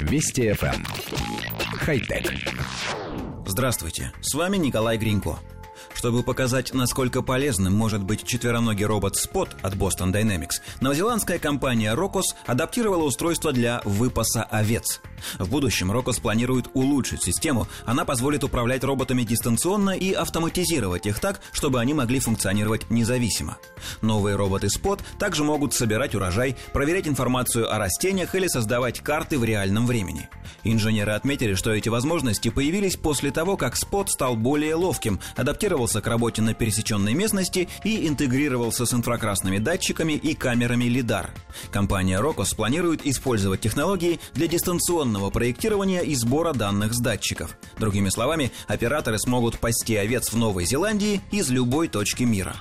Вести FM. Эм. Хай-тек. Здравствуйте, с вами Николай Гринько. Чтобы показать, насколько полезным может быть четвероногий робот Spot от Boston Dynamics, новозеландская компания Rocos адаптировала устройство для выпаса овец. В будущем Rocos планирует улучшить систему. Она позволит управлять роботами дистанционно и автоматизировать их так, чтобы они могли функционировать независимо. Новые роботы Spot также могут собирать урожай, проверять информацию о растениях или создавать карты в реальном времени. Инженеры отметили, что эти возможности появились после того, как Spot стал более ловким, адаптировался к работе на пересеченной местности и интегрировался с инфракрасными датчиками и камерами лидар. Компания Rocos планирует использовать технологии для дистанционного проектирования и сбора данных с датчиков. Другими словами, операторы смогут пасти овец в Новой Зеландии из любой точки мира.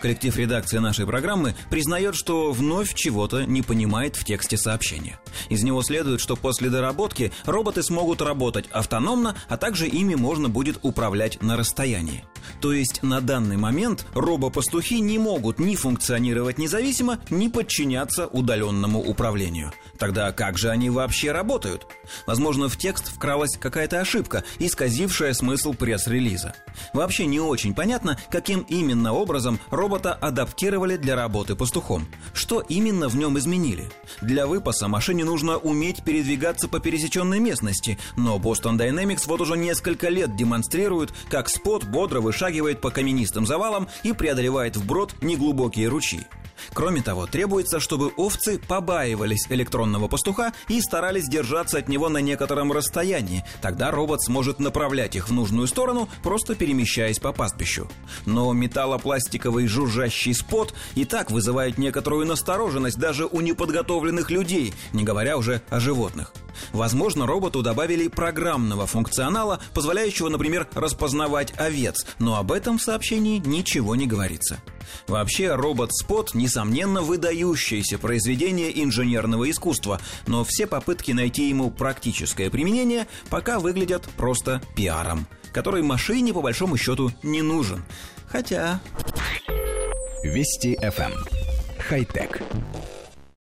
Коллектив редакции нашей программы признает, что вновь чего-то не понимает в тексте сообщения. Из него следует, что после доработки роботы смогут работать автономно, а также ими можно будет управлять на расстоянии. То есть на данный момент робопастухи не могут ни функционировать независимо, ни подчиняться удаленному управлению. Тогда как же они вообще работают? Возможно, в текст вкралась какая-то ошибка, исказившая смысл пресс-релиза. Вообще не очень понятно, каким именно образом робота адаптировали для работы пастухом. Что именно в нем изменили? Для выпаса машине нужно уметь передвигаться по пересеченной местности, но Boston Dynamics вот уже несколько лет демонстрирует, как спот бодро вышагивает по каменистым завалам и преодолевает вброд неглубокие ручьи. Кроме того, требуется, чтобы овцы побаивались электронного пастуха и старались держаться от него на некотором расстоянии. Тогда робот сможет направлять их в нужную сторону, просто перемещаясь по пастбищу. Но металлопластиковый жужжащий спот и так вызывает некоторую настороженность даже у неподготовленных людей, не говоря уже о животных. Возможно, роботу добавили программного функционала, позволяющего, например, распознавать овец, но об этом в сообщении ничего не говорится. Вообще, робот Спот, несомненно, выдающееся произведение инженерного искусства, но все попытки найти ему практическое применение пока выглядят просто пиаром, который машине, по большому счету, не нужен. Хотя... Вести FM. Эм. Хай-тек.